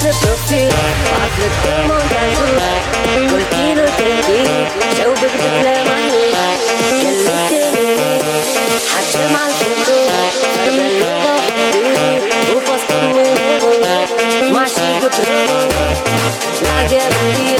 flip a few. I flip them on down to back. Put a key to the key. Show me the play of my new you my little back. Can you look up to me? My secret plan. Now.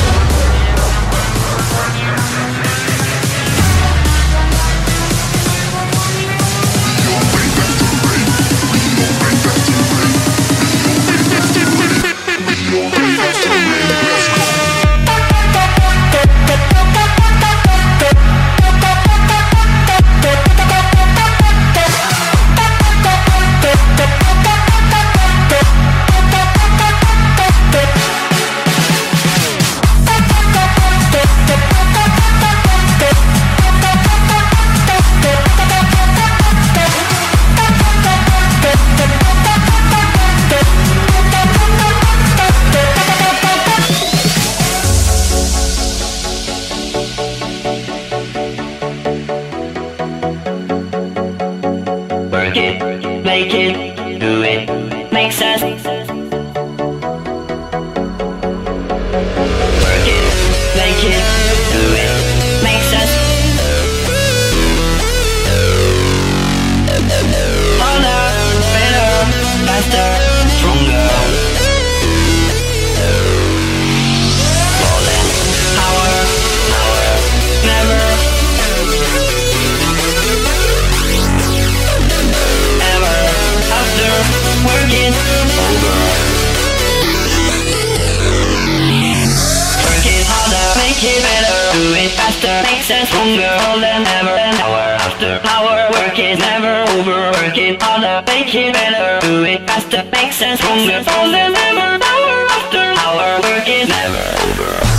Stronger than ever and hour after hour. Work is never over. Working harder, make it better. Do it faster, makes sense. Stronger than ever. Hour after hour. Work is never over.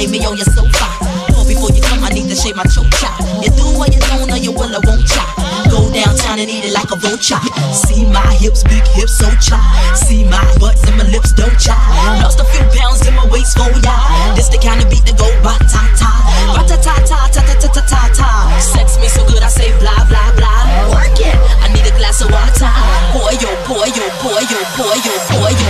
lay me on your sofa. Or before you come, I need to shave my choke chop. You do what you don't, or you will or won't chop. Go downtown and eat it like a vulture. See my hips, big hips, so chop. See my butts and my lips, don't chop. Lost a few pounds in my waist oh, for ya. This the kind of beat that go ba ta ta, ba ta ta ta ta ta ta ta ta ta. Sex me so good, I say blah blah blah. Work it. I need a glass of water. Boy yo, boy yo, boy yo, boy yo, boy yo.